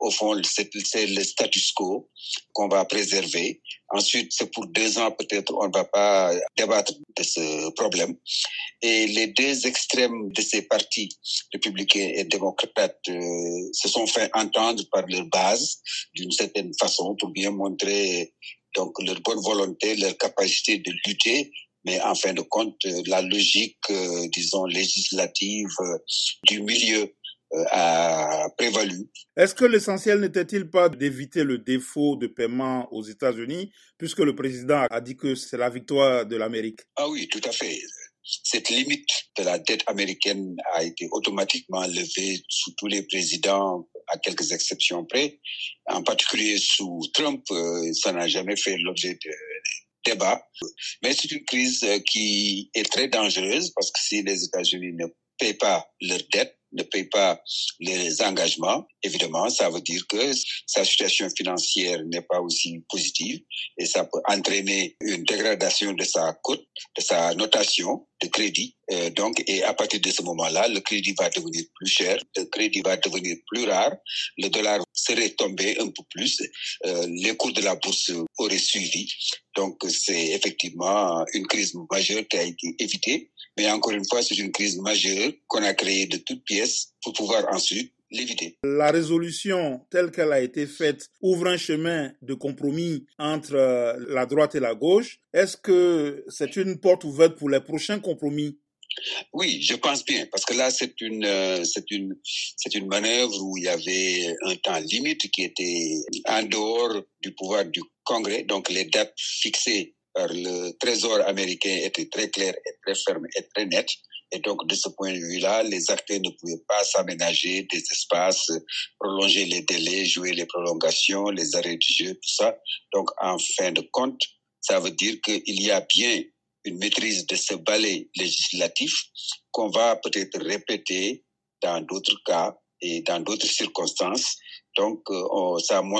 au fond, c'est le status quo qu'on va préserver. Ensuite, c'est pour deux ans, peut-être, on ne va pas débattre de ce problème. Et les deux extrêmes de ces partis, républicains et démocrates, euh, se sont fait entendre par leur base, d'une certaine façon, pour bien montrer donc leur bonne volonté, leur capacité de lutter mais en fin de compte, la logique, euh, disons, législative euh, du milieu euh, a prévalu. Est-ce que l'essentiel n'était-il pas d'éviter le défaut de paiement aux États-Unis, puisque le président a dit que c'est la victoire de l'Amérique? Ah oui, tout à fait. Cette limite de la dette américaine a été automatiquement levée sous tous les présidents, à quelques exceptions près. En particulier sous Trump, ça n'a jamais fait l'objet de débat. Mais c'est une crise qui est très dangereuse parce que si les États-Unis ne payent pas leurs dettes, ne paye pas les engagements, évidemment, ça veut dire que sa situation financière n'est pas aussi positive et ça peut entraîner une dégradation de sa cote, de sa notation de crédit. Euh, donc, et à partir de ce moment-là, le crédit va devenir plus cher, le crédit va devenir plus rare, le dollar serait tombé un peu plus, euh, les cours de la bourse auraient suivi. Donc, c'est effectivement une crise majeure qui a été évitée. Mais encore une fois, c'est une crise majeure qu'on a créée de toutes pièces pour pouvoir ensuite l'éviter. La résolution telle qu'elle a été faite ouvre un chemin de compromis entre euh, la droite et la gauche. Est-ce que c'est une porte ouverte pour les prochains compromis? Oui, je pense bien, parce que là, c'est une, euh, c'est une, c'est une manœuvre où il y avait un temps limite qui était en dehors du pouvoir du Congrès. Donc, les dates fixées par le Trésor américain étaient très claires et très fermes et très nettes. Et donc, de ce point de vue-là, les acteurs ne pouvaient pas s'aménager des espaces, prolonger les délais, jouer les prolongations, les arrêts du jeu, tout ça. Donc, en fin de compte, ça veut dire qu'il y a bien une maîtrise de ce balai législatif qu'on va peut-être répéter dans d'autres cas et dans d'autres circonstances. Donc, euh, ça montre